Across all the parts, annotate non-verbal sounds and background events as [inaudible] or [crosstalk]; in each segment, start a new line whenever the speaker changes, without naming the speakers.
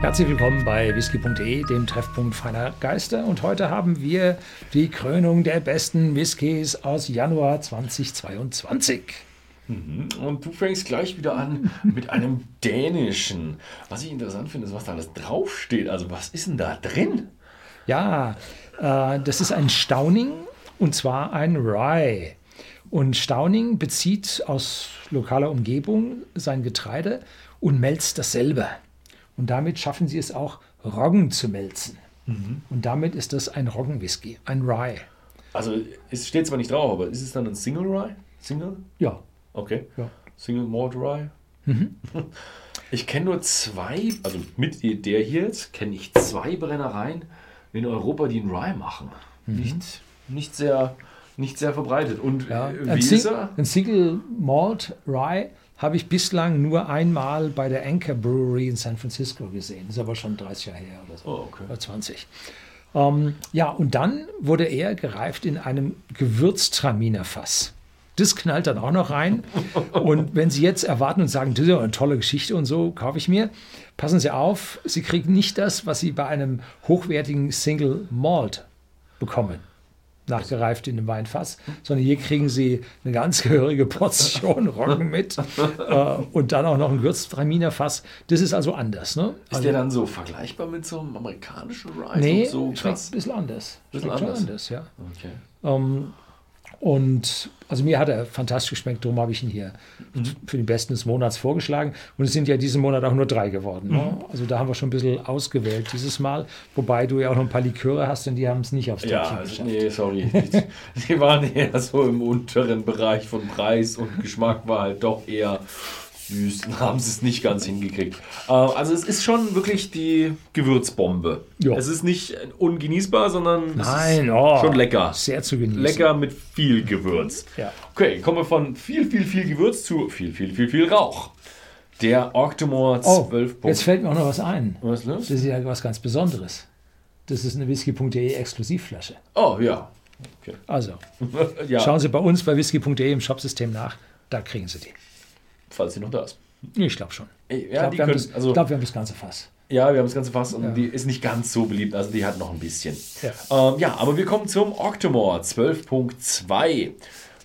Herzlich willkommen bei whisky.de, dem Treffpunkt feiner Geister. Und heute haben wir die Krönung der besten Whiskys aus Januar 2022.
Mhm. Und du fängst gleich wieder an [laughs] mit einem dänischen. Was ich interessant finde, ist, was da alles draufsteht. Also, was ist denn da drin?
Ja, äh, das ist ein Stauning und zwar ein Rye. Und Stauning bezieht aus lokaler Umgebung sein Getreide und melzt dasselbe. Und damit schaffen sie es auch, Roggen zu melzen. Mhm. Und damit ist das ein Roggenwhisky, ein Rye.
Also es steht zwar nicht drauf, aber ist es dann ein Single Rye? Single?
Ja.
Okay.
Ja.
Single Malt Rye? Mhm. [laughs] Ich kenne nur zwei, also mit der hier jetzt, kenne ich zwei Brennereien in Europa, die einen Rye machen. Mhm. Nicht, nicht, sehr, nicht sehr verbreitet. Und
ja. wie ein, ist er? ein Single Malt Rye habe ich bislang nur einmal bei der Anchor Brewery in San Francisco gesehen. Das ist aber schon 30 Jahre her oder so.
Oh, okay.
Oder 20. Ähm, ja, und dann wurde er gereift in einem Gewürztraminerfass. Das knallt dann auch noch rein. [laughs] Und wenn Sie jetzt erwarten und sagen, das ist ja eine tolle Geschichte und so, kaufe ich mir, passen Sie auf, Sie kriegen nicht das, was Sie bei einem hochwertigen Single Malt bekommen nachgereift in einem Weinfass, sondern hier kriegen Sie eine ganz gehörige Portion [laughs] Roggen mit äh, und dann auch noch ein Gewürztraminerfass. Das ist also anders. Ne?
Ist
also,
der dann so vergleichbar mit so einem amerikanischen Rye?
Nee,
so
schmeckt ein bisschen anders.
Bisschen anders.
anders, ja.
Okay.
Ähm, und also mir hat er fantastisch geschmeckt, darum habe ich ihn hier mhm. für den Besten des Monats vorgeschlagen. Und es sind ja diesen Monat auch nur drei geworden. Ne? Mhm. Also da haben wir schon ein bisschen ausgewählt dieses Mal. Wobei du ja auch noch ein paar Liköre hast, denn die haben es nicht aufs Treppchen
ja, also,
geschafft.
Nee, sorry. die waren eher so im unteren Bereich von Preis und Geschmack war halt doch eher süß. [laughs] Haben sie es nicht ganz hingekriegt. Äh, also es ist schon wirklich die Gewürzbombe.
Jo.
Es ist nicht ungenießbar, sondern
Nein, oh,
schon lecker.
Sehr zu genießen.
Lecker mit viel Gewürz.
Ja.
Okay, kommen wir von viel, viel, viel Gewürz zu viel, viel, viel, viel Rauch. Der Octomore
Oh,
12
jetzt fällt mir auch noch was ein.
Was ist los?
Das ist ja was ganz Besonderes. Das ist eine whisky.de Exklusivflasche.
Oh ja. Okay.
Also, [laughs]
ja,
schauen Sie bei uns bei whisky.de im Shopsystem nach. Da kriegen Sie die.
Falls sie noch da ist.
Ich glaube schon.
Ja,
ich glaube, wir, haben
können,
das-
also,
glaub, wir haben das ganze Fass.
ja, wir haben das ganze Fass und
Ja.
die ist nicht ganz so beliebt, also die hat noch ein bisschen.
Ja.
Ähm, ja, aber wir kommen zum Octomore 12.2.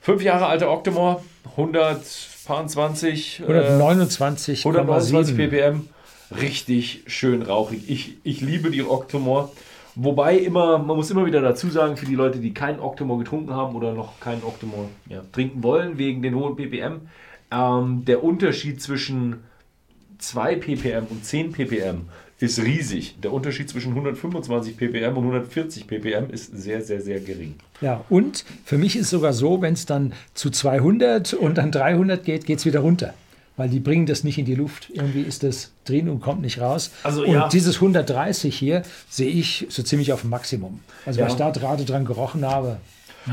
Fünf Jahre alter Octomore, 120, äh,
129,7.
129 ppm. Richtig schön rauchig. Ich, ich liebe die Octomore. Wobei immer, man muss immer wieder dazu sagen, für die Leute, die keinen Octomore getrunken haben oder noch keinen Octomore ja, trinken wollen, wegen den hohen ppm, ähm, der Unterschied zwischen 2 ppm und 10 ppm ist riesig. Der Unterschied zwischen 125 ppm und 140 ppm ist sehr, sehr, sehr gering.
Ja, und für mich ist sogar so, wenn es dann zu 200 und dann 300 geht, geht es wieder runter. Weil die bringen das nicht in die Luft. Irgendwie ist das drin und kommt nicht raus.
Also,
und
ja.
dieses 130 hier sehe ich so ziemlich auf dem Maximum. Also,
Ja.
was ich da gerade dran gerochen habe.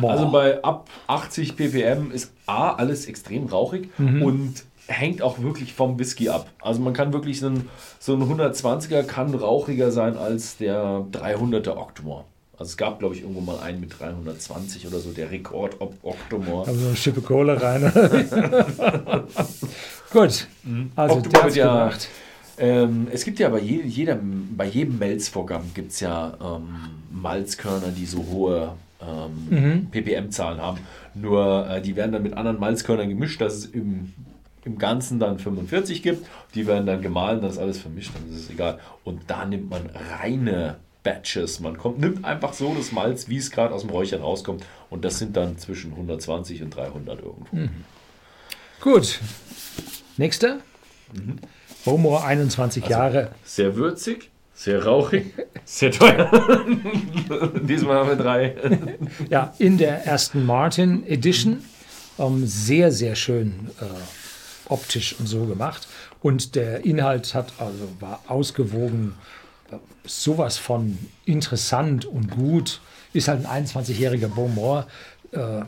Boah.
Also bei ab 80 ppm ist A, alles extrem rauchig und hängt auch wirklich vom Whisky ab. Also man kann wirklich so ein, so ein 120er kann rauchiger sein als der 300er Octomore. Also es gab, glaube ich, irgendwo mal einen mit 320 oder so, der Rekord ob Octomore.
haben so eine Schippe Kohle rein. [laughs] Gut, also
Octomore
der
ja,
gemacht.
ähm, es gibt ja bei, je, jedem, bei jedem Melzvorgang gibt es ja ähm, Malzkörner, die so hohe ähm, ppm-Zahlen haben. Nur äh, die werden dann mit anderen Malzkörnern gemischt, dass es im, im Ganzen dann 45 gibt. Die werden dann gemahlen, dann ist alles vermischt, dann ist es egal. Und da nimmt man reine Batches. Man kommt, nimmt einfach so das Malz, wie es gerade aus dem Räuchern rauskommt. Und das sind dann zwischen 120 und 300 irgendwo.
Gut. Nächster. Bowmore, 21 Jahre.
Sehr würzig, sehr rauchig, sehr teuer. [laughs] Diesmal haben wir drei.
Ja, in der ersten Martin Edition. Ähm, sehr, sehr schön äh, optisch und so gemacht. Und der Inhalt hat also war ausgewogen, sowas von interessant und gut. Ist halt ein 21-jähriger Beaumont, äh,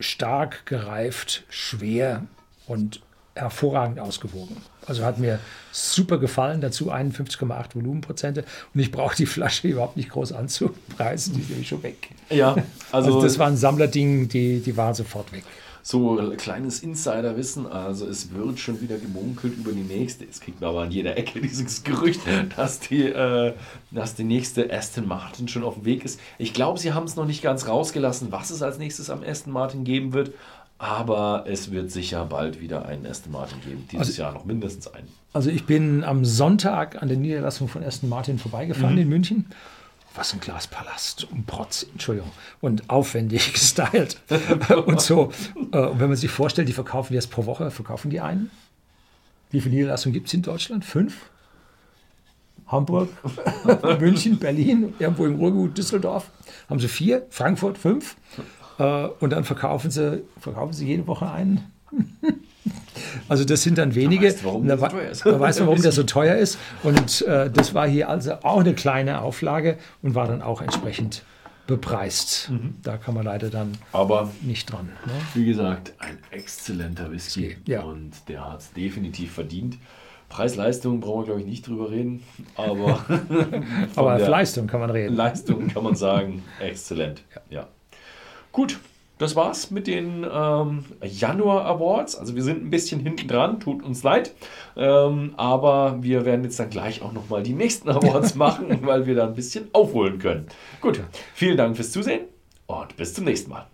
stark gereift, schwer und hervorragend ausgewogen. Also hat mir super gefallen. Dazu 51,8 Volumenprozente. Und ich brauche die Flasche überhaupt nicht groß anzupreisen. Die ist nämlich schon weg.
Ja,
Also,
also,
das war ein Sammlerding, die, die waren sofort weg.
so ein kleines Insiderwissen. Also es wird schon wieder gemunkelt über die nächste. Es kriegt man aber an jeder Ecke [laughs] dieses Gerücht, dass die, äh, dass die nächste Aston Martin schon auf dem Weg ist. Ich glaube, sie haben es noch nicht ganz rausgelassen, was es als nächstes am Aston Martin geben wird. Aber es wird sicher bald wieder einen Aston Martin geben. Dieses also, Jahr noch mindestens einen.
Also ich bin am Sonntag an der Niederlassung von Aston Martin vorbeigefahren mhm. in München was ein Glaspalast und Protz, Entschuldigung, und aufwendig [laughs] gestylt [laughs] und so. Äh, und wenn man sich vorstellt, die verkaufen jetzt pro Woche, verkaufen die einen? Wie viele Niederlassungen gibt es in Deutschland? Fünf? Hamburg, [laughs] München, Berlin, irgendwo im Ruhrgebiet, Düsseldorf. Haben sie vier, Frankfurt fünf. Äh, und dann verkaufen sie, verkaufen sie jede Woche einen. [laughs] Also das sind dann wenige. Da, weißt, warum da, da weiß man, warum der so teuer ist. Und äh, das war hier also auch eine kleine Auflage und war dann auch entsprechend bepreist. Mhm. Da kann man leider dann
Aber
nicht dran.
Ne? Wie gesagt, ein exzellenter Whisky ja. und der hat es definitiv verdient. Preis-Leistung brauchen wir, glaube ich, nicht drüber reden. Aber, [laughs]
aber Leistung kann man reden.
Leistung kann man sagen, exzellent. Ja. ja. Gut, das war's mit den ähm, Januar Awards. Also wir sind ein bisschen hinten dran, tut uns leid. Ähm, aber wir werden jetzt dann gleich auch nochmal die nächsten Awards [laughs] machen, weil wir da ein bisschen aufholen können. Gut, vielen Dank fürs Zusehen und bis zum nächsten Mal.